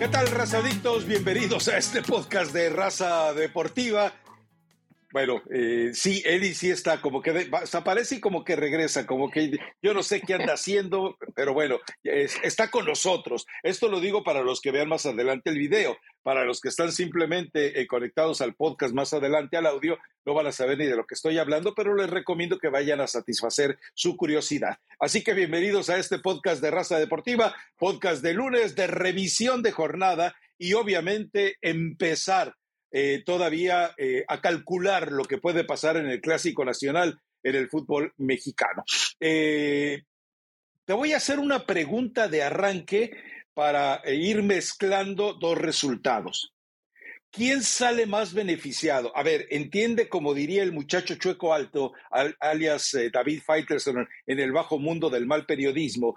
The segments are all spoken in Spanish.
¿Qué tal, razadictos? Bienvenidos a este podcast de Raza Deportiva. Bueno, eh, sí, Eli sí está como que desaparece y como que regresa, como que yo no sé qué anda haciendo, pero bueno, está con nosotros. Esto lo digo para los que vean más adelante el video. Para los que están simplemente eh, conectados al podcast más adelante al audio, no van a saber ni de lo que estoy hablando, pero les recomiendo que vayan a satisfacer su curiosidad. Así que bienvenidos a este podcast de Raza Deportiva, podcast de lunes de revisión de jornada y obviamente empezar eh, todavía eh, a calcular lo que puede pasar en el Clásico Nacional en el fútbol mexicano. Eh, te voy a hacer una pregunta de arranque para ir mezclando dos resultados. ¿Quién sale más beneficiado? A ver, entiende como diría el muchacho chueco alto, alias David Faitelson en el bajo mundo del mal periodismo,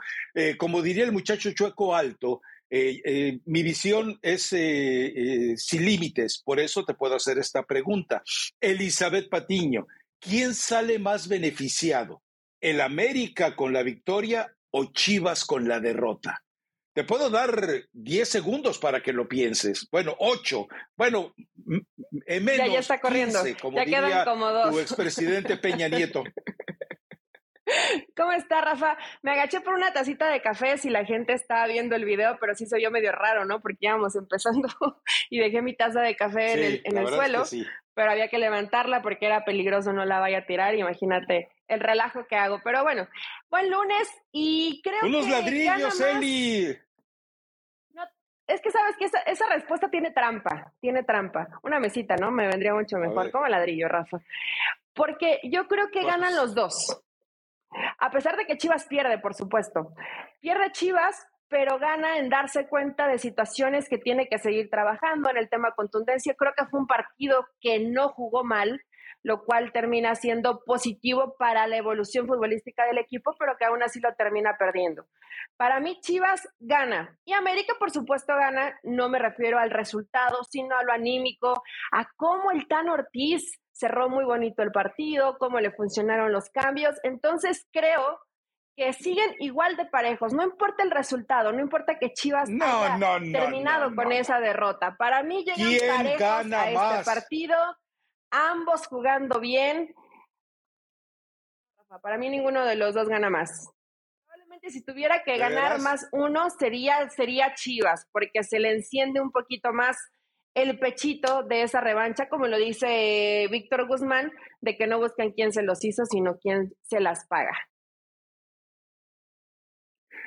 como diría el muchacho chueco alto, eh, eh, mi visión es eh, sin límites, por eso te puedo hacer esta pregunta. Elizabeth Patiño, ¿quién sale más beneficiado? ¿El América con la victoria o Chivas con la derrota? Te puedo dar 10 segundos para que lo pienses. Bueno, 8. Bueno, en menos. Ya, ya está corriendo. como ya quedan como dos. tu expresidente Peña Nieto. ¿Cómo está, Rafa? Me agaché por una tacita de café si la gente está viendo el video, pero sí se vio medio raro, ¿no? Porque íbamos empezando y dejé mi taza de café en el, suelo, pero había que levantarla porque era peligroso, no la vaya a tirar. Imagínate el relajo que hago. Pero bueno, buen lunes y creo que. ¡Unos ladrillos, Eli! es que sabes que esa, esa, respuesta tiene trampa, tiene trampa. Una mesita, ¿no? Me vendría mucho mejor. Como ladrillo, Rafa. Porque yo creo que ganan los dos. A pesar de que Chivas pierde, por supuesto. Pierde Chivas, pero gana en darse cuenta de situaciones que tiene que seguir trabajando en el tema contundencia. Creo que fue un partido que no jugó mal, lo cual termina siendo positivo para la evolución futbolística del equipo, pero que aún así lo termina perdiendo. Para mí, Chivas gana. Y América, por supuesto, gana. No me refiero al resultado, sino a lo anímico, a cómo el Tan Ortiz cerró muy bonito el partido, cómo le funcionaron los cambios. Entonces creo que siguen igual de parejos, no importa el resultado, no importa que Chivas haya terminado con esa derrota. Para mí llegan parejos a este partido, ambos jugando bien. Para mí ninguno de los dos gana más. Probablemente si tuviera que ganar más uno sería sería Chivas, porque se le enciende un poquito más el pechito de esa revancha, como lo dice Víctor Guzmán, de que no buscan quién se los hizo, sino quién se las paga.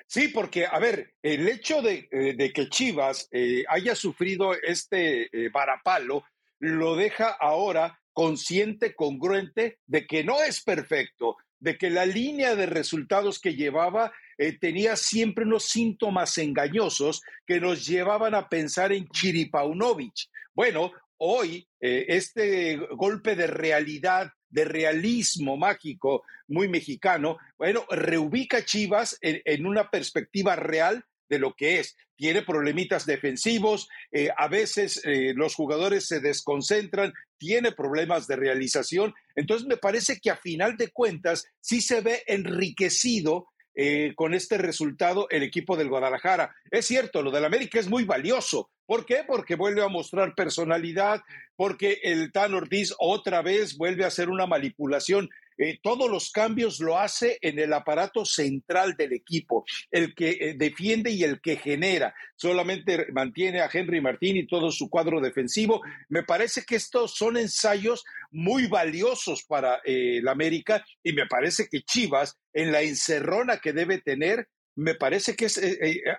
Sí, porque, a ver, el hecho de, eh, que Chivas eh, haya sufrido este eh, varapalo lo deja ahora consciente, congruente de que no es perfecto, de que la línea de resultados que llevaba eh, tenía siempre unos síntomas engañosos que nos llevaban a pensar en Chiripaunovic. Bueno, hoy eh, este golpe de realidad, de realismo mágico muy mexicano, bueno, reubica Chivas en, una perspectiva real de lo que es. Tiene problemitas defensivos, eh, a veces los jugadores se desconcentran, tiene problemas de realización. Entonces me parece que a final de cuentas sí se ve enriquecido eh, con este resultado el equipo del Guadalajara. Es cierto, lo del América es muy valioso. ¿Por qué? Porque vuelve a mostrar personalidad, porque el Tan Ortiz otra vez vuelve a hacer una manipulación eh, todos los cambios lo hace en el aparato central del equipo, el que eh, defiende y el que genera. Solamente mantiene a Henry Martín y todo su cuadro defensivo. Me parece que estos son ensayos muy valiosos para eh, el América y me parece que Chivas, en la encerrona que debe tener, me parece que es,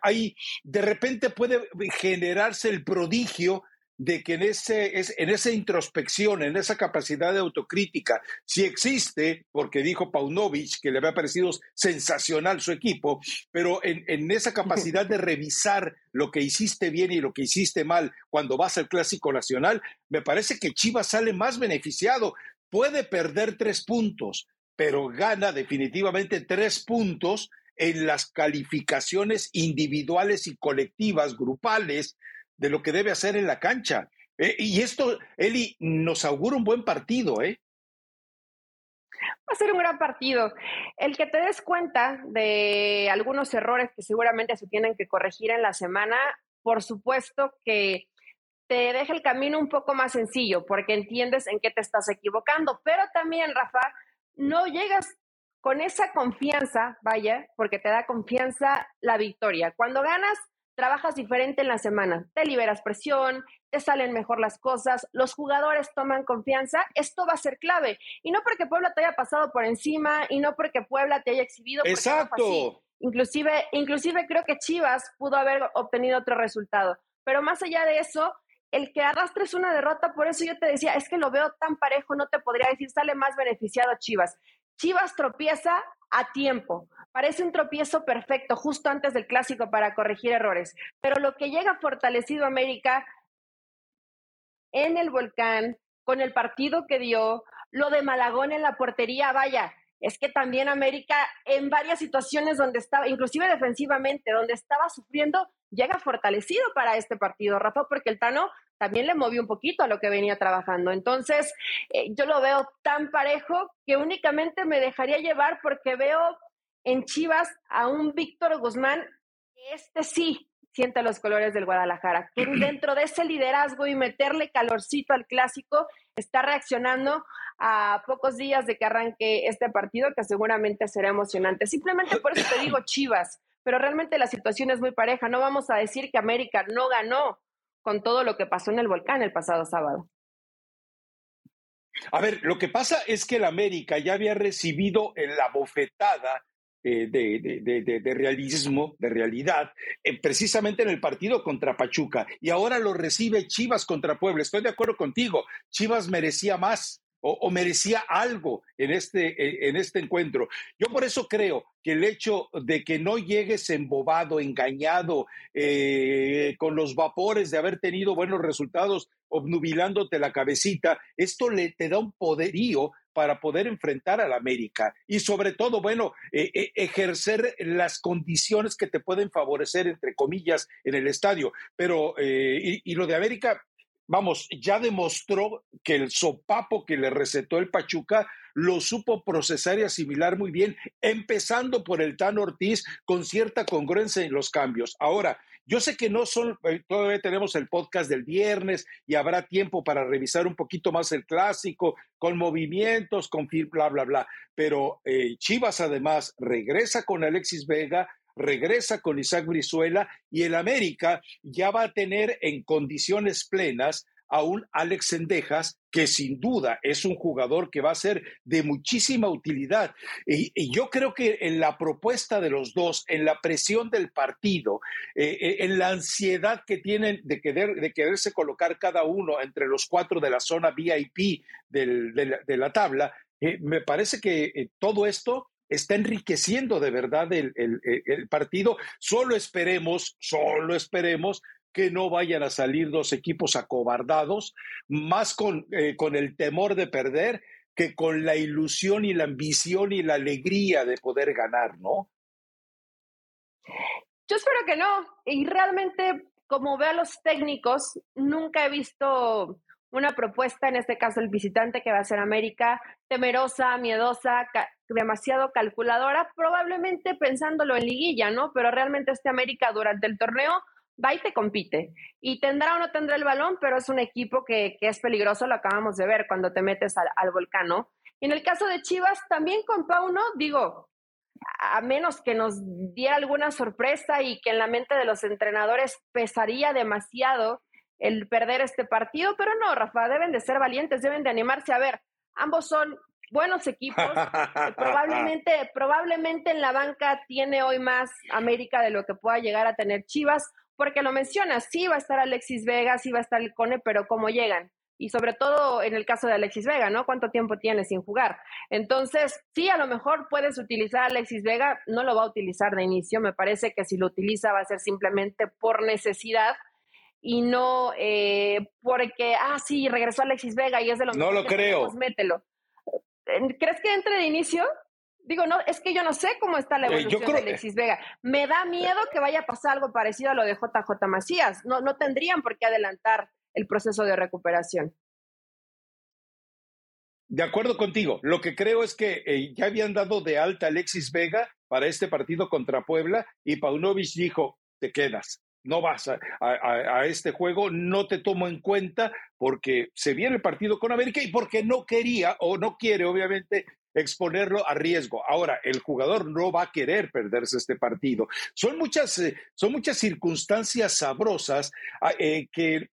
ahí de repente puede generarse el prodigio de que en, ese, es, en esa introspección, en esa capacidad de autocrítica, si existe, porque dijo Paunovic que le había parecido sensacional su equipo, pero en, en esa capacidad de revisar lo que hiciste bien y lo que hiciste mal cuando vas al Clásico Nacional, me parece que Chivas sale más beneficiado. Puede perder tres puntos, pero gana definitivamente tres puntos en las calificaciones individuales y colectivas, grupales, de lo que debe hacer en la cancha. Eh, y esto, Eli, nos augura un buen partido, ¿eh? Va a ser un gran partido. El que te des cuenta de algunos errores que seguramente se tienen que corregir en la semana por supuesto que te deja el camino un poco más sencillo porque entiendes en qué te estás equivocando. Pero también, Rafa, no llegas con esa confianza, vaya, porque te da confianza la victoria. Cuando ganas, trabajas diferente en la semana, te liberas presión, te salen mejor las cosas, los jugadores toman confianza, esto va a ser clave. Y no porque Puebla te haya pasado por encima y no porque Puebla te haya exhibido. Exacto. inclusive, inclusive creo que Chivas pudo haber obtenido otro resultado. Pero más allá de eso, el que arrastres una derrota, por eso yo te decía, es que lo veo tan parejo, no te podría decir, sale más beneficiado Chivas. Chivas tropieza a tiempo. Parece un tropiezo perfecto justo antes del clásico para corregir errores. Pero lo que llega fortalecido América en el volcán, con el partido que dio, lo de Malagón en la portería, vaya, es que también América en varias situaciones donde estaba, inclusive defensivamente, donde estaba sufriendo, llega fortalecido para este partido, Rafa, porque el Tano también le movió un poquito a lo que venía trabajando. Entonces, eh, yo lo veo tan parejo que únicamente me dejaría llevar porque veo en Chivas a un Víctor Guzmán, este sí siente los colores del Guadalajara, que dentro de ese liderazgo y meterle calorcito al clásico, está reaccionando a pocos días de que arranque este partido, que seguramente será emocionante. Simplemente por eso te digo Chivas, pero realmente la situación es muy pareja. No vamos a decir que América no ganó con todo lo que pasó en el volcán el pasado sábado. A ver, lo que pasa es que el América ya había recibido la bofetada eh, de, realismo, de realidad, eh, precisamente en el partido contra Pachuca. Y ahora lo recibe Chivas contra Puebla. Estoy de acuerdo contigo. Chivas merecía más. O, merecía algo en este, eh, en este encuentro. Yo por eso creo que el hecho de que no llegues embobado, engañado, con los vapores de haber tenido buenos resultados, obnubilándote la cabecita, esto le te da un poderío para poder enfrentar al América y sobre todo, bueno, eh, eh, ejercer las condiciones que te pueden favorecer, entre comillas, en el estadio. Pero, eh, y, lo de América, vamos, ya demostró que el sopapo que le recetó el Pachuca lo supo procesar y asimilar muy bien, empezando por el Tan Ortiz con cierta congruencia en los cambios. Ahora, yo sé que no son, eh, todavía tenemos el podcast del viernes y habrá tiempo para revisar un poquito más el clásico con movimientos, con bla, bla, bla. Pero eh, Chivas además regresa con Alexis Vega, regresa con Isaac Brizuela y el América ya va a tener en condiciones plenas a un Alex Sendejas, que sin duda es un jugador que va a ser de muchísima utilidad. Y, yo creo que en la propuesta de los dos, en la presión del partido, eh, eh, en la ansiedad que tienen de, querer, de quererse colocar cada uno entre los cuatro de la zona VIP de, la, tabla, eh, me parece que todo esto está enriqueciendo de verdad el, el, partido. Solo esperemos, solo esperemos que no vayan a salir dos equipos acobardados, más con, eh, con el temor de perder que con la ilusión y la ambición y la alegría de poder ganar, ¿no? Yo espero que no. Y realmente, como veo a los técnicos, nunca he visto una propuesta, en este caso el visitante que va a ser América, temerosa, miedosa, demasiado calculadora, probablemente pensándolo en liguilla, ¿no? Pero realmente este América durante el torneo va y te compite. Y tendrá o no tendrá el balón, pero es un equipo que, es peligroso, lo acabamos de ver cuando te metes al, al volcán, Y en el caso de Chivas, también con Pauno, digo, a menos que nos diera alguna sorpresa y que en la mente de los entrenadores pesaría demasiado el perder este partido, pero no, Rafa, deben de ser valientes, deben de animarse. A ver, ambos son buenos equipos. probablemente, probablemente en la banca tiene hoy más América de lo que pueda llegar a tener Chivas porque lo mencionas, sí va a estar Alexis Vega, sí va a estar el Cone, pero ¿cómo llegan? Y sobre todo en el caso de Alexis Vega, ¿no? ¿Cuánto tiempo tiene sin jugar? Entonces, sí, a lo mejor puedes utilizar a Alexis Vega, no lo va a utilizar de inicio, me parece que si lo utiliza va a ser simplemente por necesidad y no eh, porque, ah, sí, regresó Alexis Vega y es de lo No lo creo. mételo. ¿Crees que entre de inicio? Digo, no, es que yo no sé cómo está la eh, evolución de Alexis Vega. Me da miedo que vaya a pasar algo parecido a lo de JJ Macías. No, no tendrían por qué adelantar el proceso de recuperación. De acuerdo contigo. Lo que creo es que eh, ya habían dado de alta a Alexis Vega para este partido contra Puebla y Paunovic dijo, te quedas no vas a, este juego, no te tomo en cuenta porque se viene el partido con América y porque no quería o no quiere, obviamente, exponerlo a riesgo. Ahora, el jugador no va a querer perderse este partido. Son muchas, eh, son muchas circunstancias sabrosas ah, eh, que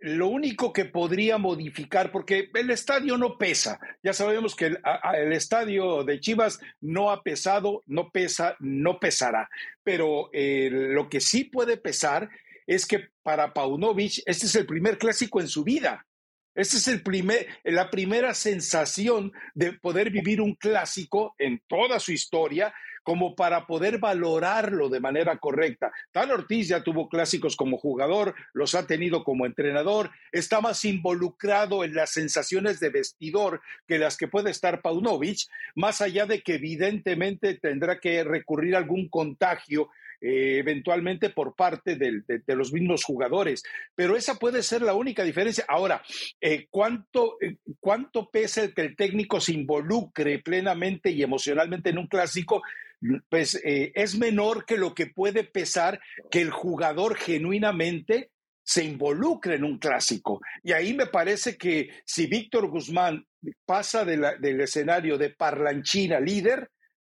lo único que podría modificar, porque el estadio no pesa, ya sabemos que el, estadio de Chivas no ha pesado, no pesa, no pesará, pero eh, lo que sí puede pesar es que para Paunovic este es el primer clásico en su vida. Esta es el primer, la primera sensación de poder vivir un clásico en toda su historia como para poder valorarlo de manera correcta. Tal Ortiz ya tuvo clásicos como jugador, los ha tenido como entrenador, está más involucrado en las sensaciones de vestidor que las que puede estar Paunovic, más allá de que evidentemente tendrá que recurrir a algún contagio eh, eventualmente por parte de, los mismos jugadores. Pero esa puede ser la única diferencia. Ahora, eh, ¿cuánto, eh, ¿cuánto pesa el que el técnico se involucre plenamente y emocionalmente en un clásico? pues es menor que lo que puede pesar que el jugador genuinamente se involucre en un clásico. Y ahí me parece que si Víctor Guzmán pasa del escenario de parlanchina líder,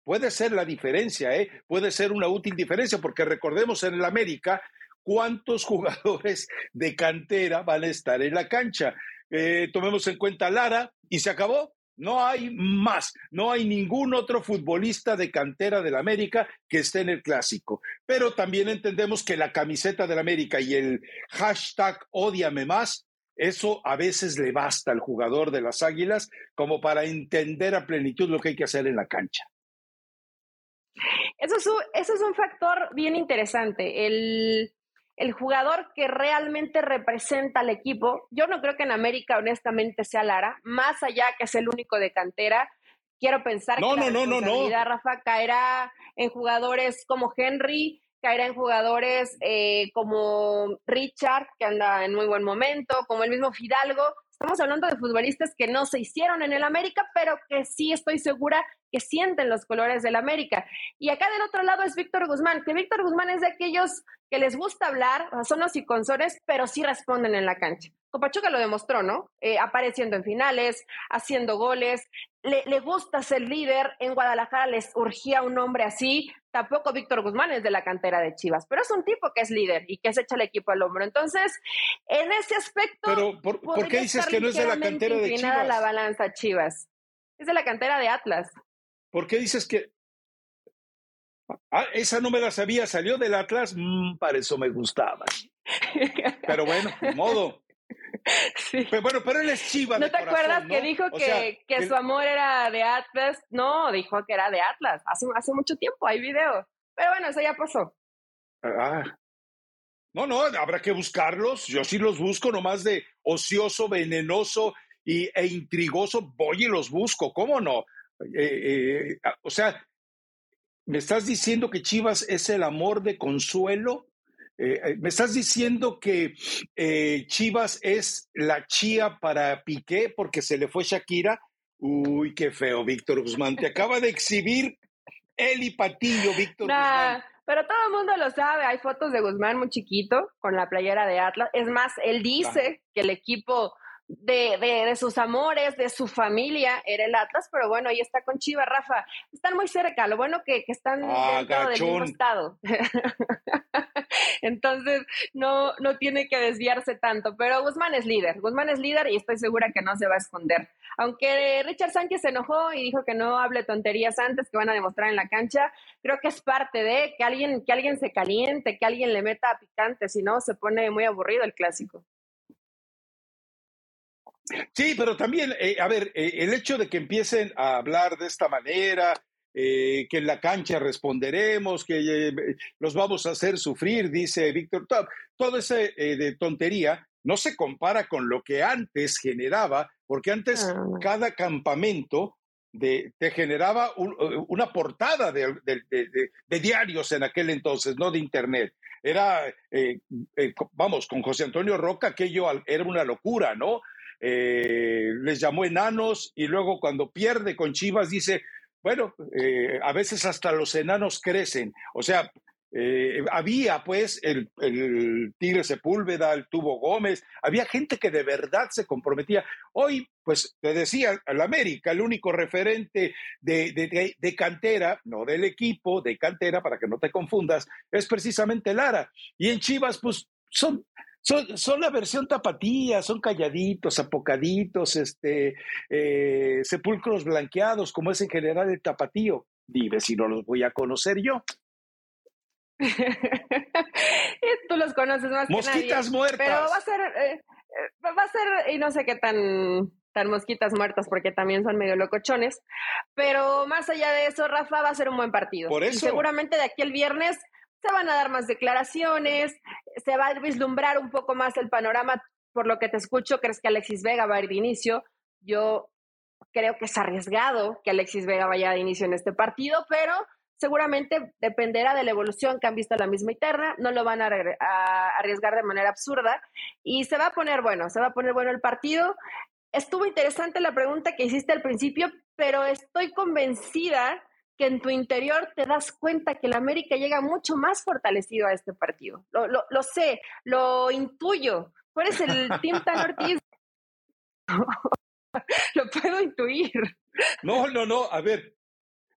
puede ser la diferencia, ¿eh? puede ser una útil diferencia, porque recordemos en el América cuántos jugadores de cantera van a estar en la cancha. Eh, tomemos en cuenta Lara y se acabó. No hay más, no hay ningún otro futbolista de cantera del América que esté en el clásico. Pero también entendemos que la camiseta del América y el hashtag odiame más, eso a veces le basta al jugador de las Águilas como para entender a plenitud lo que hay que hacer en la cancha. Eso es un, eso es un factor bien interesante. El, el jugador que realmente representa al equipo. Yo no creo que en América, honestamente, sea Lara, más allá que es el único de cantera. Quiero pensar que la no, Rafa, caerá en jugadores como Henry, caerá en jugadores eh, como Richard, que anda en muy buen momento, como el mismo Fidalgo. Estamos hablando de futbolistas que no se hicieron en el América, pero que sí estoy segura que sienten los colores del América. Y acá del otro lado es Víctor Guzmán, que Víctor Guzmán es de aquellos que les gusta hablar, son los iconzones, pero sí responden en la cancha. Copachuca lo demostró, ¿no? Eh, apareciendo en finales, haciendo goles, le, le, gusta ser líder. En Guadalajara les urgía un hombre así. Tampoco Víctor Guzmán es de la cantera de Chivas, pero es un tipo que es líder y que se echa el equipo al hombro. Entonces, en ese aspecto. Pero, ¿por, qué dices que no es de la cantera de Chivas? la balanza Chivas. Es de la cantera de Atlas. ¿Por qué dices que... Ah, esa no me la sabía, salió del Atlas, mm, para eso me gustaba. Pero bueno, de modo. Sí. Pero bueno, pero él es chiva. ¿No te acuerdas que dijo que, que, su amor era de Atlas? No, dijo que era de Atlas. Hace, hace mucho tiempo, hay video. Pero bueno, eso ya pasó. Ah. No, no, habrá que buscarlos. Yo sí los busco, nomás de ocioso, venenoso y, e intrigoso. Voy y los busco, ¿cómo no? Eh, eh, o sea, ¿me estás diciendo que Chivas es el amor de consuelo? Eh, ¿Me estás diciendo que Chivas es la chía para Piqué porque se le fue Shakira? Uy, qué feo, Víctor Guzmán. Te acaba de exhibir y Patillo, Víctor Guzmán. Pero todo el mundo lo sabe, hay fotos de Guzmán muy chiquito con la playera de Atlas. Es más, él dice que el equipo de, de, sus amores, de su familia, era el Atlas, pero bueno, ahí está con Chivas, Rafa. Están muy cerca, lo bueno que, que están ah, dentro del mismo estado. Entonces, no, no tiene que desviarse tanto, pero Guzmán es líder, Guzmán es líder y estoy segura que no se va a esconder. Aunque Richard Sánchez se enojó y dijo que no hable tonterías antes que van a demostrar en la cancha, creo que es parte de que alguien, que alguien se caliente, que alguien le meta picante, si no se pone muy aburrido el clásico. Sí, pero también, eh, a ver, eh, el hecho de que empiecen a hablar de esta manera, eh, que en la cancha responderemos, que los vamos a hacer sufrir, dice Víctor Top, todo ese de tontería no se compara con lo que antes generaba, porque antes ah. cada campamento de, te generaba una portada de, de, diarios en aquel entonces, no de internet. Era, vamos, con José Antonio Roca aquello era una locura, ¿no? Eh, les llamó enanos y luego cuando pierde con Chivas dice, bueno, eh, a veces hasta los enanos crecen. O sea, eh, había pues el, Tigre Sepúlveda, el Tubo Gómez, había gente que de verdad se comprometía. Hoy, pues te decía, el América, el único referente de, de, cantera, no del equipo, de cantera, para que no te confundas, es precisamente Lara. Y en Chivas, pues son son, son, la versión tapatía, son calladitos, apocaditos, este, eh, sepulcros blanqueados, como es en general el tapatío. Dime si no los voy a conocer yo. Tú los conoces más Mosquitas que nadie. muertas. Pero va a ser, eh, eh, va a ser, y no sé qué tan, tan mosquitas muertas, porque también son medio locochones. Pero más allá de eso, Rafa, va a ser un buen partido. Por eso. Y seguramente de aquí el viernes se van a dar más declaraciones, se va a vislumbrar un poco más el panorama. Por lo que te escucho, crees que Alexis Vega va a ir de inicio. Yo creo que es arriesgado que Alexis Vega vaya de inicio en este partido, pero seguramente dependerá de la evolución que han visto la misma interna, no lo van a, arriesgar de manera absurda y se va a poner bueno, se va a poner bueno el partido. Estuvo interesante la pregunta que hiciste al principio, pero estoy convencida que en tu interior te das cuenta que el América llega mucho más fortalecido a este partido. Lo, lo, lo sé, lo intuyo. Tú eres el Team Tan Ortiz. lo puedo intuir. No, no, no, a ver,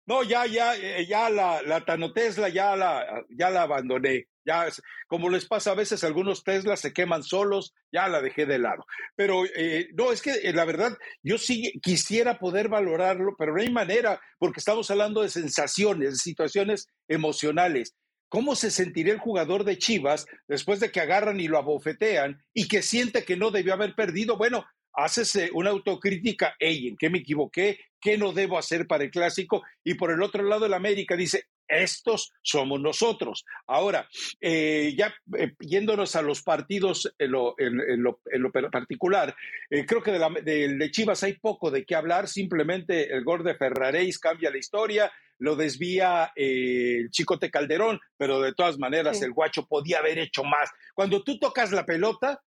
no, ya, ya, ya la, la Tano Tesla ya la, ya la abandoné. Ya, como les pasa a veces, algunos Teslas se queman solos, ya la dejé de lado. Pero eh, no, es que eh, la verdad, yo sí quisiera poder valorarlo, pero no hay manera, porque estamos hablando de sensaciones, de situaciones emocionales. ¿Cómo se sentiría el jugador de Chivas después de que agarran y lo abofetean y que siente que no debió haber perdido? Bueno, haces eh, una autocrítica, hey, ¿en qué me equivoqué? ¿Qué no debo hacer para el clásico? Y por el otro lado, el América dice, estos somos nosotros. Ahora, eh, ya eh, yéndonos a los partidos en lo, en, en lo, en lo particular, eh, creo que de, la, de, de, Chivas hay poco de qué hablar, simplemente el gol de Ferraréis cambia la historia, lo desvía eh, el Chicote Calderón, pero de todas maneras sí. el guacho podía haber hecho más. Cuando tú tocas la pelota,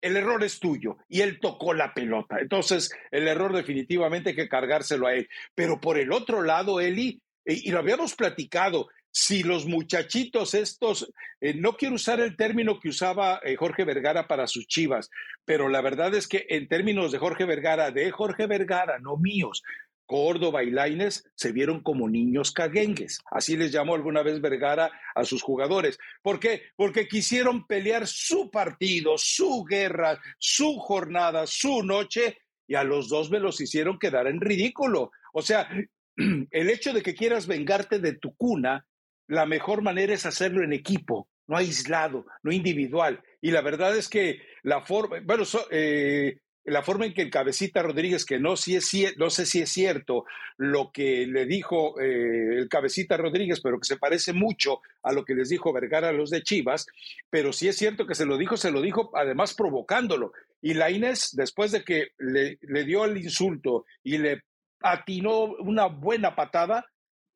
el error es tuyo y él tocó la pelota. Entonces, el error definitivamente hay que cargárselo a él. Pero por el otro lado, Eli, y lo habíamos platicado, si los muchachitos estos, eh, no quiero usar el término que usaba eh, Jorge Vergara para sus chivas, pero la verdad es que en términos de Jorge Vergara, de Jorge Vergara, no míos, Córdoba y Laines se vieron como niños caguengues. Así les llamó alguna vez Vergara a sus jugadores. ¿Por qué? Porque quisieron pelear su partido, su guerra, su jornada, su noche, y a los dos me los hicieron quedar en ridículo. O sea, el hecho de que quieras vengarte de tu cuna, la mejor manera es hacerlo en equipo, no aislado, no individual. Y la verdad es que la forma, bueno, so, eh, la forma en que el cabecita Rodríguez, que no, si es, no sé si es cierto lo que le dijo eh, el cabecita Rodríguez, pero que se parece mucho a lo que les dijo Vergara a los de Chivas, pero si es cierto que se lo dijo, se lo dijo además provocándolo. Y la Inés, después de que le, dio el insulto y le atinó una buena patada,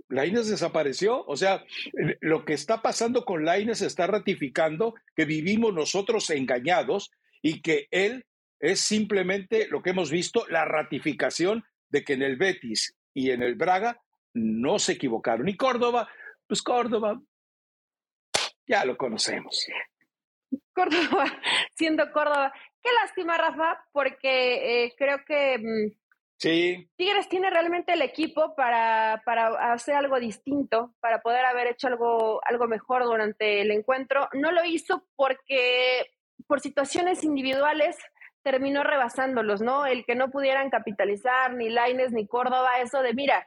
Laines desapareció. O sea, lo que está pasando con Laines está ratificando que vivimos nosotros engañados y que él es simplemente lo que hemos visto, la ratificación de que en el Betis y en el Braga no se equivocaron. Y Córdoba, pues Córdoba, ya lo conocemos. Córdoba, siendo Córdoba. Qué lástima, Rafa, porque eh, creo que mmm, Sí. Tigres tiene realmente el equipo para, para, hacer algo distinto, para poder haber hecho algo, algo mejor durante el encuentro. No lo hizo porque por situaciones individuales terminó rebasándolos, ¿no? El que no pudieran capitalizar ni Laines ni Córdoba, eso de, mira,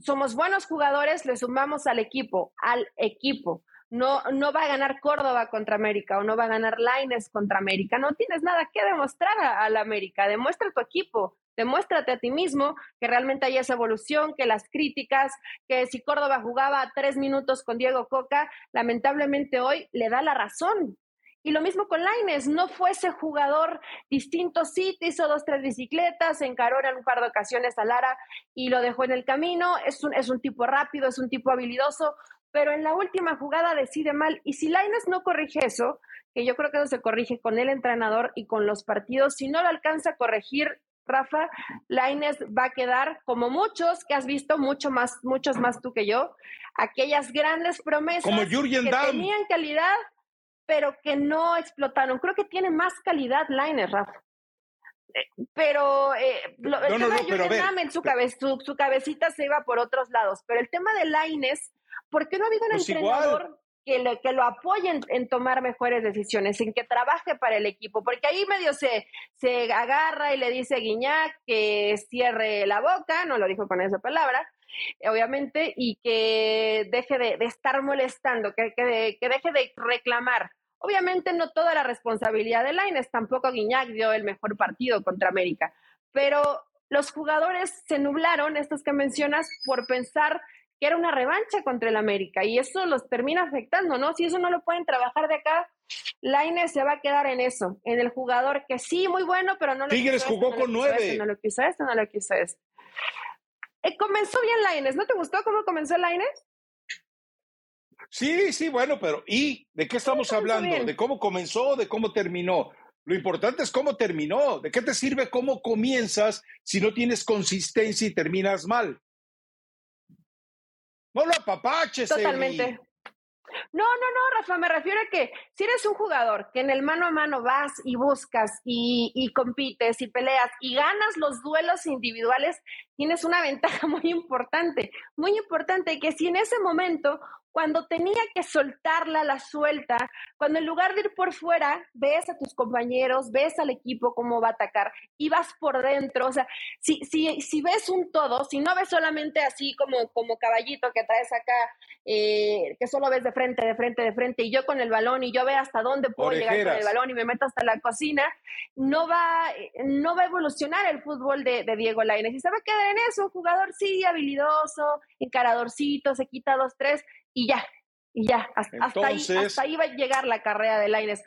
somos buenos jugadores, le sumamos al equipo, al equipo. No, no va a ganar Córdoba contra América o no va a ganar Laines contra América. No tienes nada que demostrar a, la América. Demuestra tu equipo, demuéstrate a ti mismo que realmente hay esa evolución, que las críticas, que si Córdoba jugaba tres minutos con Diego Coca, lamentablemente hoy le da la razón. Y lo mismo con Laines, no fue ese jugador distinto, sí, te hizo dos, tres bicicletas, se encaró en un par de ocasiones a Lara y lo dejó en el camino, es un, es un tipo rápido, es un tipo habilidoso, pero en la última jugada decide mal. Y si Laines no corrige eso, que yo creo que eso se corrige con el entrenador y con los partidos, si no lo alcanza a corregir, Rafa, Laines va a quedar como muchos que has visto, mucho más, muchos más tú que yo, aquellas grandes promesas como que tenían calidad, pero que no explotaron. Creo que tiene más calidad Laines, Rafa. Eh, pero eh, lo, el tema de en su, su, cabecita se iba por otros lados. Pero el tema de Laines, ¿por qué no ha habido un pues entrenador que, le, que lo apoye en, tomar mejores decisiones, en que trabaje para el equipo? Porque ahí medio se, se agarra y le dice a Guiñac que cierre la boca, no lo dijo con esa palabra, obviamente, y que deje de, estar molestando, que, que, que deje de reclamar Obviamente no toda la responsabilidad de Laines, tampoco Guiñac dio el mejor partido contra América, pero los jugadores se nublaron, estos que mencionas, por pensar que era una revancha contra el América y eso los termina afectando, ¿no? Si eso no lo pueden trabajar de acá, Laines se va a quedar en eso, en el jugador que sí, muy bueno, pero no lo Tigres jugó con nueve. no lo quiso esto, no lo quiso esto. Eh, comenzó bien Laines, ¿no te gustó cómo comenzó Laines? Sí, sí, bueno, pero ¿y de qué estamos hablando? ¿De cómo comenzó? ¿De cómo terminó? Lo importante es cómo terminó. ¿De qué te sirve cómo comienzas si no tienes consistencia y terminas mal? No lo apapaches. Totalmente. No, no, no, Rafa, me refiero a que si eres un jugador que en el mano a mano vas y buscas y, y, compites y peleas y ganas los duelos individuales, tienes una ventaja muy importante, muy importante, que si en ese momento cuando tenía que soltarla, la suelta, cuando en lugar de ir por fuera, ves a tus compañeros, ves al equipo cómo va a atacar y vas por dentro. O sea, si, si, si ves un todo, si no ves solamente así como, como caballito que traes acá, eh, que solo ves de frente, de frente, de frente, y yo con el balón y yo veo hasta dónde puedo llegar con el balón y me meto hasta la cocina, no va, no va a evolucionar el fútbol de, de Diego Lainez. Y se va a quedar en eso, un jugador sí, habilidoso, encaradorcito, se quita dos, tres, y ya, y ya, hasta, ahí, hasta ahí va a llegar la carrera de Laines.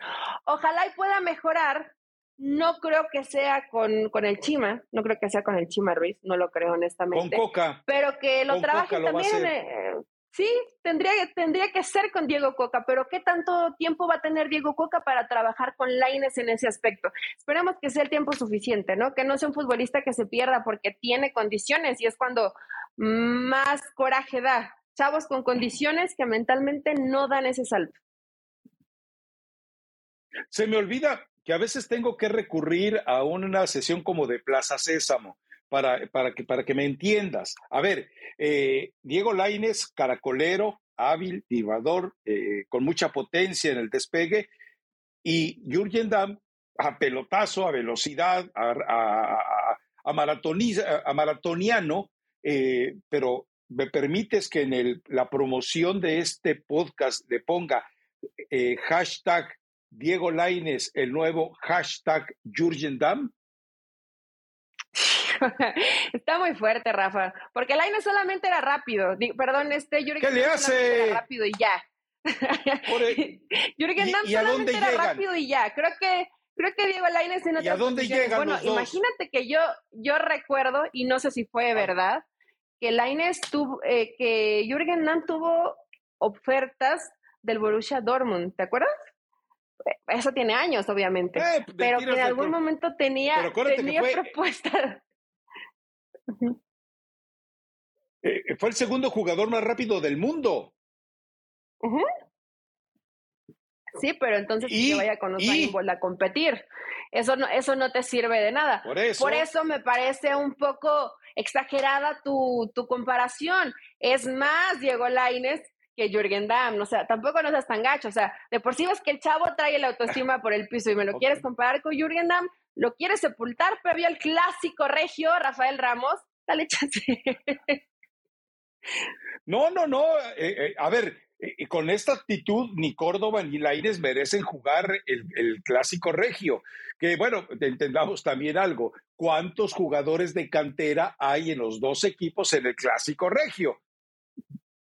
Ojalá y pueda mejorar. No creo que sea con, con, el Chima, no creo que sea con el Chima Ruiz, no lo creo honestamente. Con Coca. Pero que lo trabaje también. Eh, sí, tendría, tendría que ser con Diego Coca, pero ¿qué tanto tiempo va a tener Diego Coca para trabajar con Laines en ese aspecto? Esperemos que sea el tiempo suficiente, ¿no? Que no sea un futbolista que se pierda porque tiene condiciones y es cuando más coraje da chavos con condiciones que mentalmente no dan ese salto. Se me olvida que a veces tengo que recurrir a una sesión como de Plaza Sésamo para, para, que, para que me entiendas. A ver, eh, Diego Laines, caracolero, hábil, tibador, eh, con mucha potencia en el despegue, y Jürgen Damm, a pelotazo, a velocidad, a, a, a, maratoniano, eh, pero me permites que en el, la promoción de este podcast le ponga eh, hashtag Diego Laines, el nuevo hashtag Jurgen Damm? Está muy fuerte, Rafa, porque Laines solamente era rápido. perdón, este Jürgen ¿Qué le hace? Era rápido y ya. Jürgen Damm solamente era rápido y ya. Creo que creo que Diego Laines en ¿Y a dónde llegan Bueno, imagínate que yo yo recuerdo y no sé si fue verdad que Lainez tuvo, eh, que Jürgen Damm tuvo ofertas del Borussia Dortmund, ¿te acuerdas? Eh, eso tiene años, obviamente, eh, pero que en algún momento tenía, tenía propuestas. fue el segundo jugador más rápido del mundo. Sí, pero entonces que vaya con Usain a competir. Eso no, eso no te sirve de nada. Por eso. Por eso me parece un poco exagerada tu, tu comparación. Es más Diego Laines que Jürgen Damm, o sea, tampoco no seas tan gacho, o sea, de por sí ves que el chavo trae la autoestima por el piso y me lo quieres comparar con Jürgen Damm, lo quieres sepultar previo al clásico regio Rafael Ramos, dale chance. No, no, no, eh, eh, a ver, y con esta actitud, ni Córdoba ni Laines merecen jugar el, clásico regio. Que bueno, entendamos también algo. ¿Cuántos jugadores de cantera hay en los dos equipos en el clásico regio?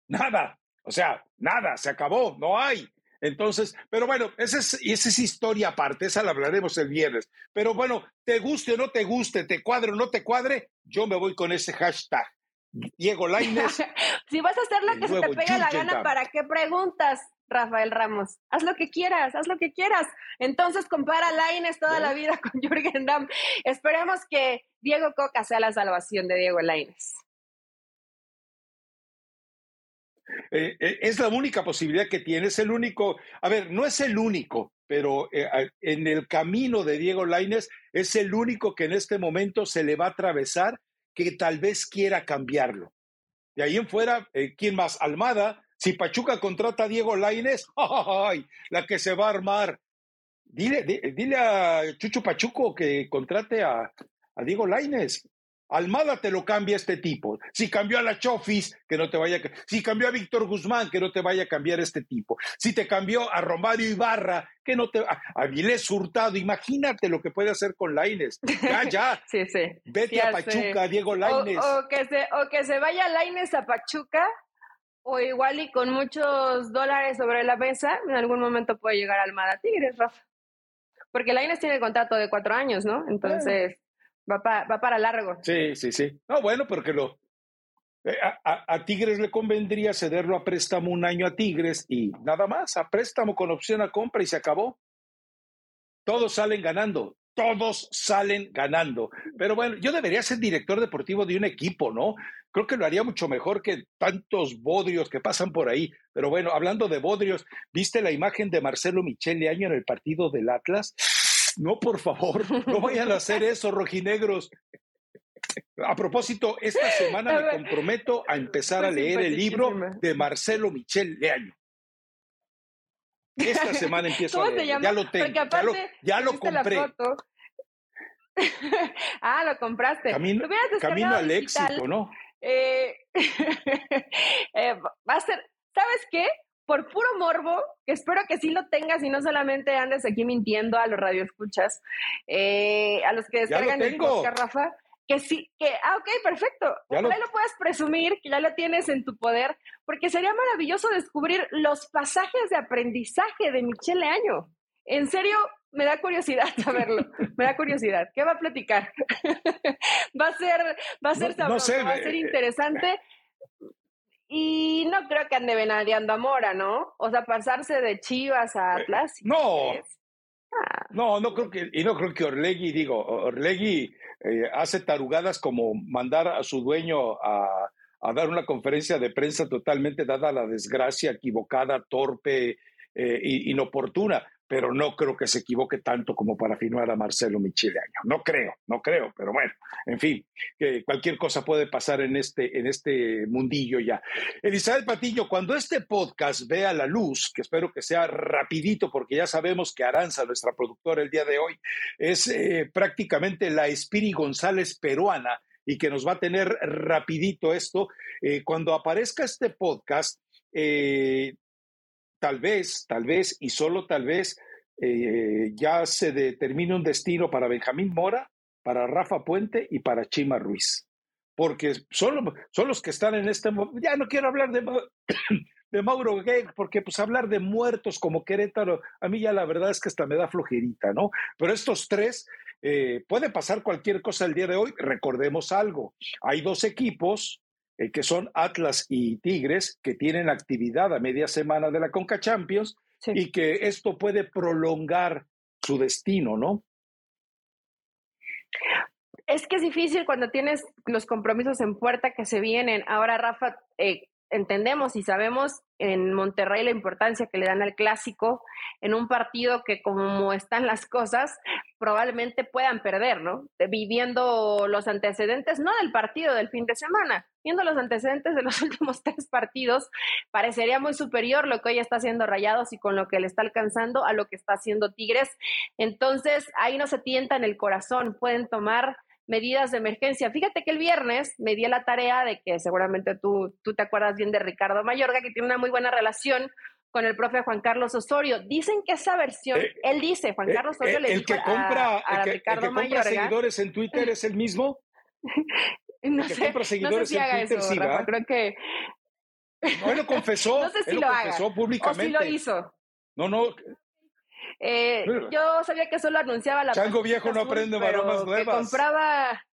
Nada. O sea, nada, se acabó, no hay. Entonces, pero bueno, esa es, esa es historia aparte, esa la hablaremos el viernes. Pero bueno, te guste o no te guste, te cuadre o no te cuadre, yo me voy con ese hashtag. Diego Lainez. si vas a hacer lo que se te pega la gana, ¿para qué preguntas, Rafael Ramos. Haz lo que quieras, haz lo que quieras. Entonces compara Laines toda la vida con Jürgen Damm. Esperemos que Diego Coca sea la salvación de Diego Laines. Eh, eh, es la única posibilidad que tiene, es el único, a ver, no es el único, pero eh, en el camino de Diego Laines es el único que en este momento se le va a atravesar que tal vez quiera cambiarlo. De ahí en fuera, ¿quién más? Almada, si Pachuca contrata a Diego Laines, ¡ay! La que se va a armar. Dile, dile a Chucho Pachuco que contrate a, a Diego Laines. Almada te lo cambia este tipo. Si cambió a la Chofis, que no te vaya a... Si cambió a Víctor Guzmán, que no te vaya a cambiar este tipo. Si te cambió a Romario Ibarra, que no te... A, Vilés Hurtado, imagínate lo que puede hacer con Laines. Ya, ya. sí, sí. Vete a Pachuca, Diego Laines. O, que se, o que se vaya Laines a Pachuca, o igual y con muchos dólares sobre la mesa, en algún momento puede llegar Almada Tigres, Rafa. Porque Laines tiene contrato de cuatro años, ¿no? Entonces... Va, para largo. Sí, sí, sí. No, bueno, porque lo. Eh, a, Tigres le convendría cederlo a préstamo un año a Tigres y nada más, a préstamo con opción a compra y se acabó. Todos salen ganando, todos salen ganando. Pero bueno, yo debería ser director deportivo de un equipo, ¿no? Creo que lo haría mucho mejor que tantos bodrios que pasan por ahí. Pero bueno, hablando de bodrios, ¿viste la imagen de Marcelo Michele Año en el partido del Atlas? No, por favor, no vayan a hacer eso, rojinegros. A propósito, esta semana me comprometo a empezar a leer el libro de Marcelo Michel Leaño. Esta semana empiezo a leer. Ya lo tengo. ya lo, compré. ah, lo compraste. Camino, camino al éxito, ¿no? Eh, eh, va a ser, ¿sabes qué? por puro morbo, que espero que sí lo tengas y no solamente andes aquí mintiendo a los radioescuchas, eh, a los que descargan el podcast, Rafa, que sí, que, ah, ok, perfecto. Ya lo... lo puedas presumir, que ya lo tienes en tu poder, porque sería maravilloso descubrir los pasajes de aprendizaje de Michelle Año. En serio, me da curiosidad saberlo, me da curiosidad. ¿Qué va a platicar? va a ser, va a ser sabroso, va a ser interesante. Y no creo que ande venadeando a Mora, ¿no? O sea, pasarse de Chivas a Atlas. no. Ah. No, no creo que, y no creo que Orlegui, digo, Orlegui eh, hace tarugadas como mandar a su dueño a, a, dar una conferencia de prensa totalmente dada la desgracia, equivocada, torpe, eh, inoportuna pero no creo que se equivoque tanto como para firmar a Marcelo Micheleaño. No creo, no creo, pero bueno, en fin, cualquier cosa puede pasar en este, en este mundillo ya. Elizabeth Patiño, cuando este podcast vea la luz, que espero que sea rapidito, porque ya sabemos que Aranza, nuestra productora el día de hoy, es eh, prácticamente la Espiri González peruana y que nos va a tener rapidito esto. Eh, cuando aparezca este podcast, eh, tal vez, tal vez y solo tal vez eh, ya se determine un destino para Benjamín Mora, para Rafa Puente y para Chima Ruiz. Porque son, son los que están en este Ya no quiero hablar de, de Mauro Gay, porque pues hablar de muertos como Querétaro, a mí ya la verdad es que hasta me da flojerita, ¿no? Pero estos tres, eh, puede pasar cualquier cosa el día de hoy. Recordemos algo, hay dos equipos eh, que son Atlas y Tigres, que tienen actividad a media semana de la Conca Champions y que esto puede prolongar su destino, ¿no? Es que es difícil cuando tienes los compromisos en puerta que se vienen. Ahora, Rafa, eh, entendemos y sabemos en Monterrey la importancia que le dan al clásico en un partido que como están las cosas probablemente puedan perder, ¿no? Viviendo los antecedentes, no del partido del fin de semana, viendo los antecedentes de los últimos tres partidos, parecería muy superior lo que hoy está haciendo Rayados y con lo que le está alcanzando a lo que está haciendo Tigres. Entonces, ahí no se tienta en el corazón, pueden tomar medidas de emergencia. Fíjate que el viernes me di la tarea de que seguramente tú, tú te acuerdas bien de Ricardo Mayorga, que tiene una muy buena relación con el profe Juan Carlos Osorio. Dicen que esa versión, eh, él dice, Juan eh, Carlos Osorio le el que compra, a, Ricardo el que compra seguidores en Twitter es el mismo. no, sé, compra seguidores no sé si haga Twitter, eso, Rafa, creo que no, él lo confesó, no sé si él lo, confesó haga. públicamente. O si lo hizo. No, no, eh, yo sabía que solo anunciaba la. Chango viejo no aprende nuevas. Que compraba,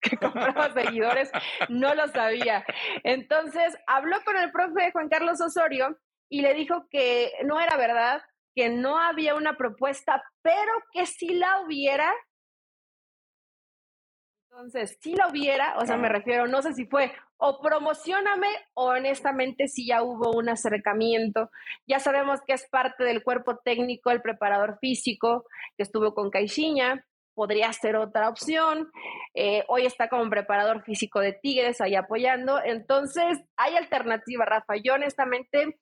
que compraba seguidores, no lo sabía. Entonces habló con el profe Juan Carlos Osorio y le dijo que no era verdad, que no había una propuesta, pero que si la hubiera, entonces, si la hubiera, o sea, me refiero, no sé si fue o promocioname o honestamente si ya hubo un acercamiento. Ya sabemos que es parte del cuerpo técnico, el preparador físico que estuvo con Caixinha, podría ser otra opción. Eh, hoy está como preparador físico de Tigres ahí apoyando. Entonces, hay alternativa, Rafa. Yo honestamente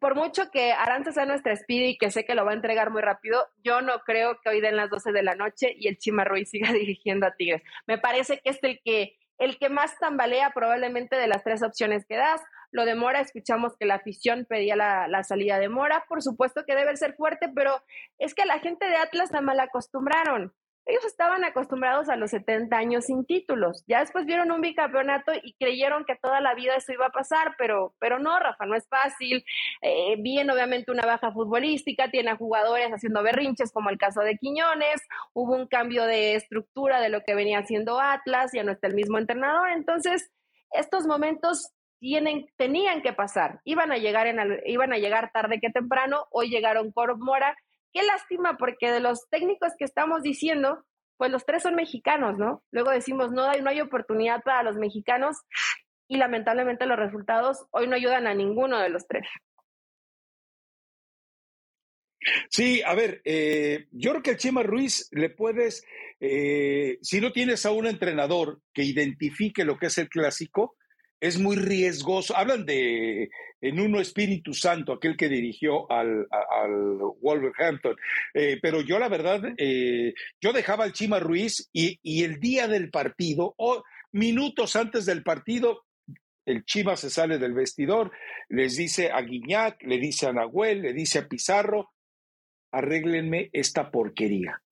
por mucho que Aranza sea nuestra speed y que sé que lo va a entregar muy rápido, yo no creo que hoy den las 12 de la noche y el Chima Ruiz siga dirigiendo a Tigres. Me parece que es el que, el que más tambalea probablemente de las tres opciones que das. Lo de Mora, escuchamos que la afición pedía la, la salida de Mora. Por supuesto que debe ser fuerte, pero es que a la gente de Atlas la mal acostumbraron ellos estaban acostumbrados a los 70 años sin títulos. Ya después vieron un bicampeonato y creyeron que toda la vida eso iba a pasar, pero, pero no, Rafa, no es fácil. Eh, bien, obviamente, una baja futbolística, tiene a jugadores haciendo berrinches, como el caso de Quiñones. Hubo un cambio de estructura de lo que venía haciendo Atlas, ya no está el mismo entrenador. Entonces, estos momentos tienen, tenían que pasar. Iban a llegar, en iban a llegar tarde que temprano. Hoy llegaron Corp Mora Qué lástima, porque de los técnicos que estamos diciendo, pues los tres son mexicanos, ¿no? Luego decimos, no no hay oportunidad para los mexicanos y lamentablemente los resultados hoy no ayudan a ninguno de los tres. Sí, a ver, eh, yo creo que al Chema Ruiz le puedes, eh, si no tienes a un entrenador que identifique lo que es el clásico, es muy riesgoso. Hablan de en uno Espíritu Santo, aquel que dirigió al, al Wolverhampton. Eh, pero yo la verdad, eh, yo dejaba al Chima Ruiz y, y el día del partido, o minutos antes del partido, el Chima se sale del vestidor, les dice a Guiñac, le dice a Nahuel, le dice a Pizarro, arréglenme esta porquería.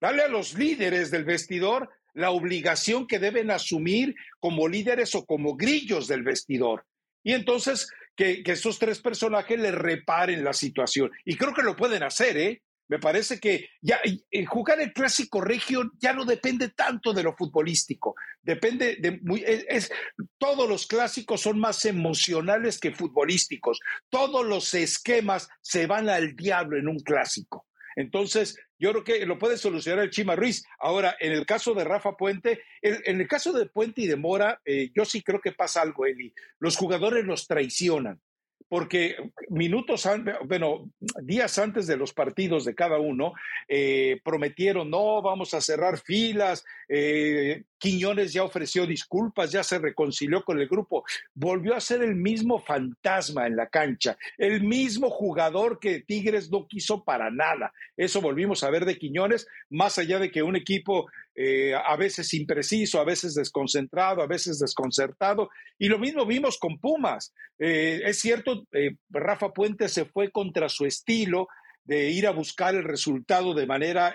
Dale a los líderes del vestidor la obligación que deben asumir como líderes o como grillos del vestidor. Y entonces que, que esos tres personajes le reparen la situación. Y creo que lo pueden hacer, ¿eh? Me parece que ya jugar el clásico regio ya no depende tanto de lo futbolístico, depende de muy, es, todos los clásicos son más emocionales que futbolísticos. Todos los esquemas se van al diablo en un clásico. Entonces, yo creo que lo puede solucionar el Chima Ruiz. Ahora, en el caso de Rafa Puente, en, el caso de Puente y de Mora, eh, yo sí creo que pasa algo, Eli. Los jugadores los traicionan porque minutos, bueno, días antes de los partidos de cada uno, eh, prometieron, no, vamos a cerrar filas, eh, Quiñones ya ofreció disculpas, ya se reconcilió con el grupo, volvió a ser el mismo fantasma en la cancha, el mismo jugador que Tigres no quiso para nada. Eso volvimos a ver de Quiñones, más allá de que un equipo eh, a veces impreciso, a veces desconcentrado, a veces desconcertado. Y lo mismo vimos con Pumas. Eh, es cierto, eh, Rafa Puente se fue contra su estilo de ir a buscar el resultado de manera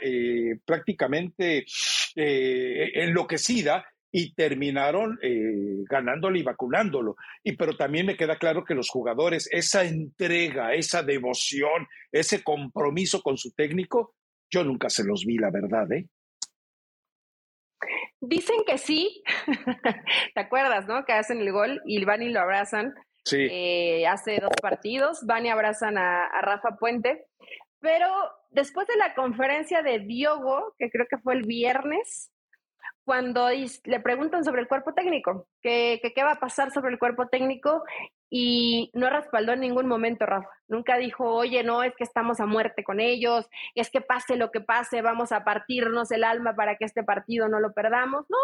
prácticamente enloquecida y terminaron ganándolo y vacunándolo. Y pero también me queda claro que los jugadores, esa entrega, esa devoción, ese compromiso con su técnico, yo nunca se los vi, la verdad, ¿eh? Dicen que sí. ¿Te acuerdas, no? Que hacen el gol y van y lo abrazan. Sí. Eh, hace dos partidos, van y abrazan a, a, Rafa Puente. Pero después de la conferencia de Diogo, que creo que fue el viernes, cuando le preguntan sobre el cuerpo técnico, que, qué va a pasar sobre el cuerpo técnico, y no respaldó en ningún momento, Rafa. Nunca dijo, oye, no, es que estamos a muerte con ellos, es que pase lo que pase, vamos a partirnos el alma para que este partido no lo perdamos. No,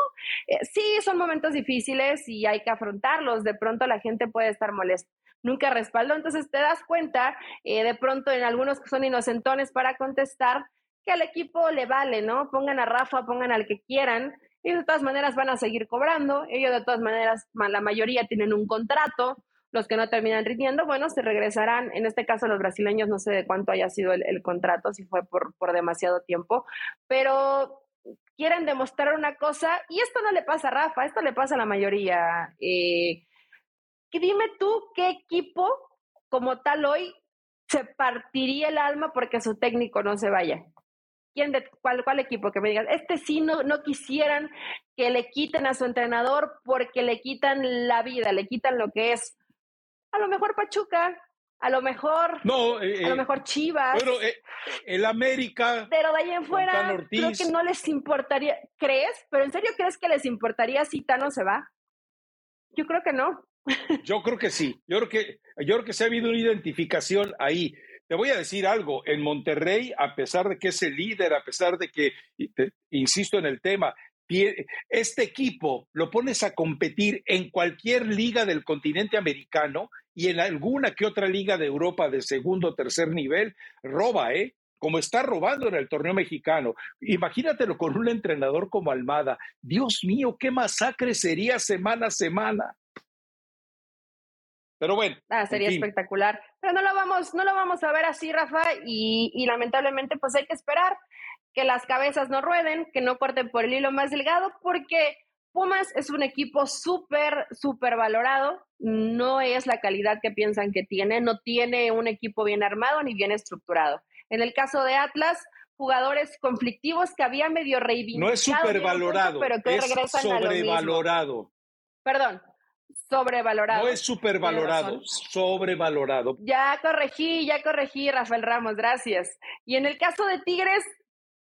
eh, sí, son momentos difíciles y hay que afrontarlos. De pronto la gente puede estar molesta. Nunca respaldó, entonces te das cuenta, eh, de pronto en algunos que son inocentones para contestar, que al equipo le vale, ¿no? Pongan a Rafa, pongan al que quieran, y de todas maneras van a seguir cobrando, ellos de todas maneras, la mayoría tienen un contrato, los que no terminan rindiendo, bueno, se regresarán, en este caso los brasileños, no sé de cuánto haya sido el, contrato, si fue por, por demasiado tiempo, pero quieren demostrar una cosa, y esto no le pasa a Rafa, esto le pasa a la mayoría. Eh, dime tú qué equipo como tal hoy se partiría el alma porque su técnico no se vaya. ¿Quién cuál, cuál equipo que me digas? Este sí no, no quisieran que le quiten a su entrenador porque le quitan la vida, le quitan lo que es a lo mejor Pachuca, a lo mejor, no, a lo mejor Chivas. Bueno, el América. Pero de ahí en fuera, creo que no les importaría. ¿Crees? ¿Pero en serio crees que les importaría si Tano se va? Yo creo que no. Yo creo que sí. Yo creo que, yo creo que se ha habido una identificación ahí. Te voy a decir algo, en Monterrey, a pesar de que es el líder, a pesar de que, insisto en el tema, este equipo lo pones a competir en cualquier liga del continente americano y en alguna que otra liga de Europa de segundo o tercer nivel, roba, ¿eh? Como está robando en el torneo mexicano. Imagínatelo con un entrenador como Almada. Dios mío, qué masacre sería semana a semana. Pero bueno. Ah, sería espectacular. Pero no lo vamos, no lo vamos a ver así, Rafa, y, y, lamentablemente pues hay que esperar que las cabezas no rueden, que no corten por el hilo más delgado, porque Pumas es un equipo súper, súper valorado, no es la calidad que piensan que tiene, no tiene un equipo bien armado ni bien estructurado. En el caso de Atlas, jugadores conflictivos que había medio reivindicado. No es súper valorado, pero que es regresan sobrevalorado. Perdón, Sobrevalorado. No es supervalorado, sobrevalorado. Ya corregí, ya corregí, Rafael Ramos, gracias. Y en el caso de Tigres,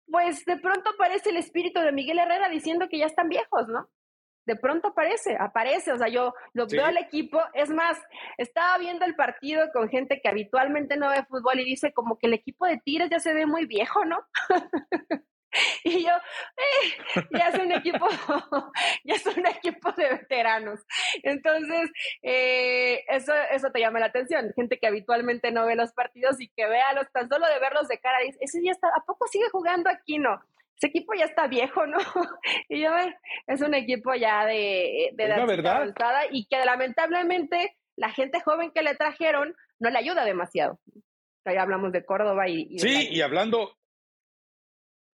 pues de pronto aparece el espíritu de Miguel Herrera diciendo que ya están viejos, ¿no? De pronto aparece, aparece, o sea, yo lo veo al equipo, es más, estaba viendo el partido con gente que habitualmente no ve fútbol y dice como que el equipo de Tigres ya se ve muy viejo, ¿no? Y yo, eh, ya es un equipo, ya es un equipo de veteranos. Entonces, eh, eso, eso te llama la atención. Gente que habitualmente no ve los partidos y que vea los, tan solo de verlos de cara, dice, ese ya está, ¿a poco sigue jugando aquí? No. Ese equipo ya está viejo, ¿no? Y yo, eh, es un equipo ya de, de edad verdad. y que lamentablemente la gente joven que le trajeron no le ayuda demasiado. Ahí hablamos de Córdoba y... y sí, y hablando,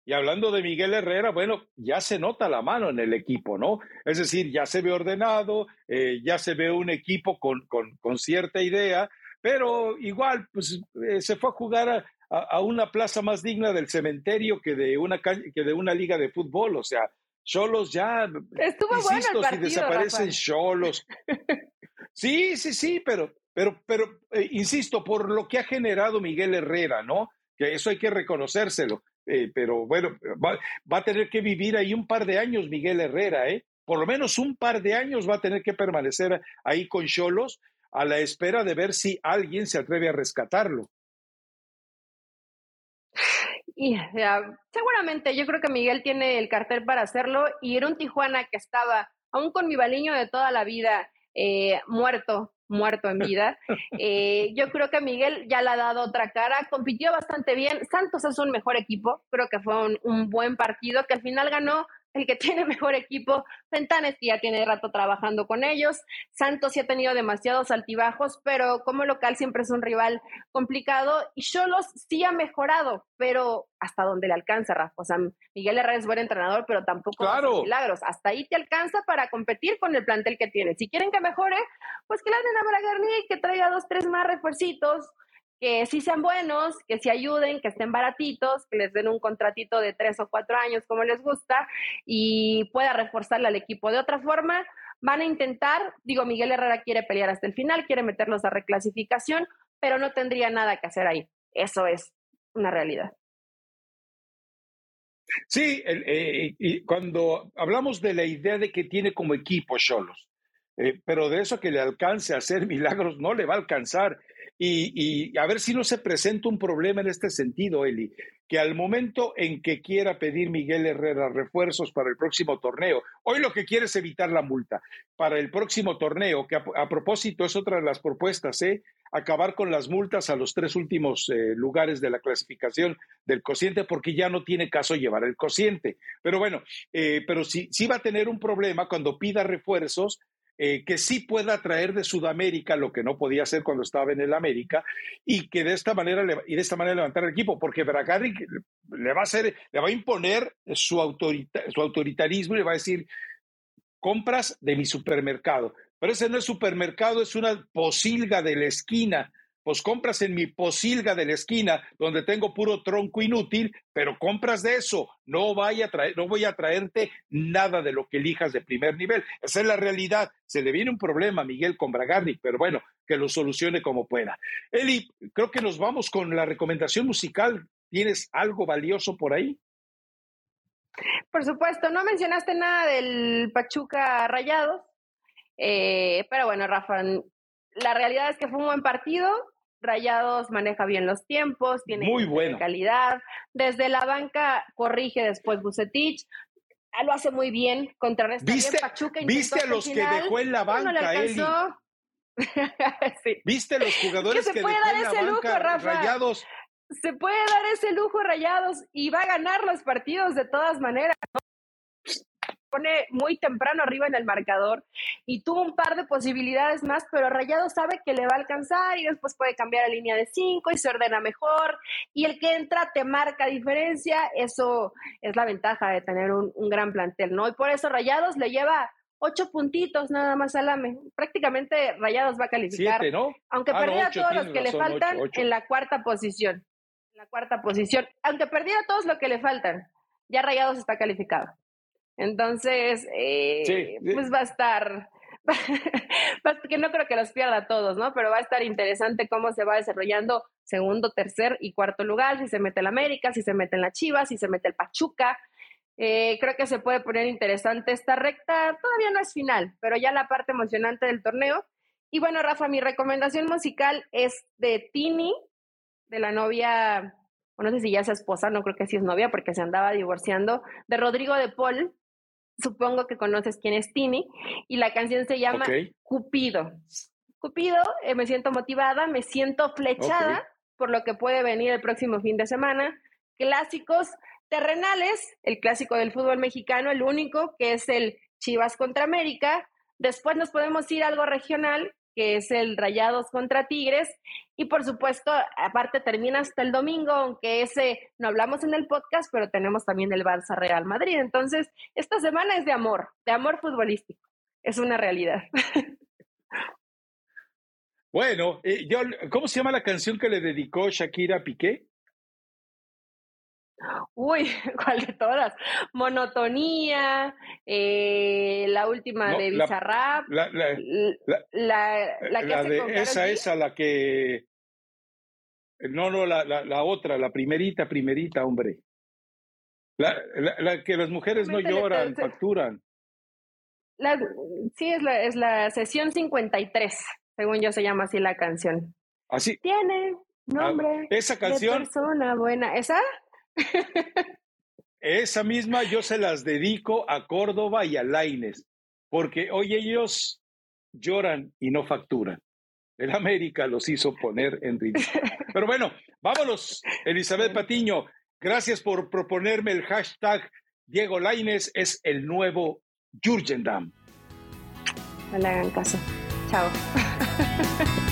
y hablando de Miguel Herrera, bueno, ya se nota la mano en el equipo, ¿no? Es decir, ya se ve ordenado, eh, ya se ve un equipo con, con, cierta idea, pero igual, pues eh, se fue a jugar a, una plaza más digna del cementerio que de una, que de una liga de fútbol, o sea, Cholos ya, Estuvo insisto, bueno el si desaparecen Cholos. sí, sí, sí, pero, pero, pero, eh, insisto, por lo que ha generado Miguel Herrera, ¿no? Eso hay que reconocérselo eh, pero bueno, va, a tener que vivir ahí un par de años Miguel Herrera, ¿eh? Por lo menos un par de años va a tener que permanecer ahí con Cholos a la espera de ver si alguien se atreve a rescatarlo. Y seguramente yo creo que Miguel tiene el cartel para hacerlo y era un Tijuana que estaba, aún con mi baliño de toda la vida, eh, muerto, muerto en vida. Eh, yo creo que Miguel ya le ha dado otra cara, compitió bastante bien. Santos es un mejor equipo, creo que fue un, un buen partido que al final ganó el que tiene mejor equipo, Fentanes, que ya tiene rato trabajando con ellos. Santos sí ha tenido demasiados altibajos, pero como local siempre es un rival complicado. Y Cholos sí ha mejorado, pero hasta donde le alcanza, Rafa. O sea, Miguel Herrera es buen entrenador, pero tampoco claro. milagros. Hasta ahí te alcanza para competir con el plantel que tiene. Si quieren que mejore, pues que le den a Bragarni que traiga dos, tres más refuercitos que sí sean buenos, que sí ayuden, que estén baratitos, que les den un contratito de tres o cuatro años como les gusta y pueda reforzarle al equipo. De otra forma, van a intentar, digo, Miguel Herrera quiere pelear hasta el final, quiere meterlos a reclasificación, pero no tendría nada que hacer ahí. Eso es una realidad. Sí, eh, y cuando hablamos de la idea de que tiene como equipo Cholos, eh, pero de eso que le alcance a hacer milagros no le va a alcanzar. Y, a ver si no se presenta un problema en este sentido, Eli, que al momento en que quiera pedir Miguel Herrera refuerzos para el próximo torneo, hoy lo que quiere es evitar la multa. Para el próximo torneo, que a, propósito es otra de las propuestas, ¿eh? acabar con las multas a los tres últimos eh, lugares de la clasificación del cociente, porque ya no tiene caso llevar el cociente. Pero bueno, eh, pero sí, sí va a tener un problema cuando pida refuerzos eh, que sí pueda traer de Sudamérica lo que no podía hacer cuando estaba en el América y que de esta manera y de esta manera levantar el equipo, porque Bragari le va a hacer, le va a imponer su, su autoritarismo y le va a decir compras de mi supermercado. Pero ese no es supermercado, es una posilga de la esquina pues compras en mi posilga de la esquina donde tengo puro tronco inútil, pero compras de eso. No, vaya a traer, no voy a traerte nada de lo que elijas de primer nivel. Esa es la realidad. Se le viene un problema a Miguel con Bragarnik, pero bueno, que lo solucione como pueda. Eli, creo que nos vamos con la recomendación musical. ¿Tienes algo valioso por ahí? Por supuesto, no mencionaste nada del Pachuca Rayados, eh, pero bueno, Rafa, la realidad es que fue un buen partido. Rayados maneja bien los tiempos, tiene Muy buena calidad. Desde la banca corrige después Bucetich. Ah, lo hace muy bien, contra ¿Viste, Pachuca. ¿Viste a los que dejó en la banca, Eli? ¿Viste los jugadores que, dejó en la banca Rayados? Se puede dar ese lujo Rayados y va a ganar los partidos de todas maneras pone muy temprano arriba en el marcador y tuvo un par de posibilidades más, pero Rayado sabe que le va a alcanzar y después puede cambiar a línea de cinco y se ordena mejor y el que entra te marca diferencia, eso es la ventaja de tener un, gran plantel, ¿no? Y por eso Rayados le lleva ocho puntitos nada más al AME. Prácticamente Rayados va a calificar. ¿no? Aunque ah, perdiera todos los que le faltan en la cuarta posición. En la cuarta posición. Aunque perdiera todos los que le faltan, ya Rayados está calificado. Entonces, eh, pues va a estar, que no creo que los pierda todos, ¿no? Pero va a estar interesante cómo se va desarrollando segundo, tercer y cuarto lugar, si se mete el América, si se mete en la Chivas, si se mete el Pachuca. Eh, creo que se puede poner interesante esta recta. Todavía no es final, pero ya la parte emocionante del torneo. Y bueno, Rafa, mi recomendación musical es de Tini, de la novia, o no sé si ya es esposa, no creo que sí es novia porque se andaba divorciando, de Rodrigo de Paul, supongo que conoces quién es Tini, y la canción se llama Cupido. Cupido, eh, me siento motivada, me siento flechada por lo que puede venir el próximo fin de semana. Clásicos terrenales, el clásico del fútbol mexicano, el único, que es el Chivas contra América. Después nos podemos ir a algo regional, que es el Rayados contra Tigres. Y por supuesto, aparte termina hasta el domingo, aunque ese no hablamos en el podcast, pero tenemos también el Barça Real Madrid. Entonces, esta semana es de amor, de amor futbolístico. Es una realidad. Bueno, eh, yo, ¿cómo se llama la canción que le dedicó Shakira a Piqué? Uy, ¿cuál de todas? Monotonía, eh, la última de Bizarrap, la, la, de esa, esa, la que... No, no, la, la, otra, la primerita, primerita, hombre. La, que las mujeres no lloran, facturan. sí, es la, es la sesión 53, según yo se llama así la canción. Así. Tiene ah, nombre. esa canción. De persona buena. ¿Esa? Esa misma yo se las dedico a Córdoba y a Laines, porque hoy ellos lloran y no facturan. El América los hizo poner en ridículo. Pero bueno, vámonos, Elizabeth Patiño. Gracias por proponerme el hashtag Diego Laines es el nuevo Jurgendam. No le hagan caso. Chao.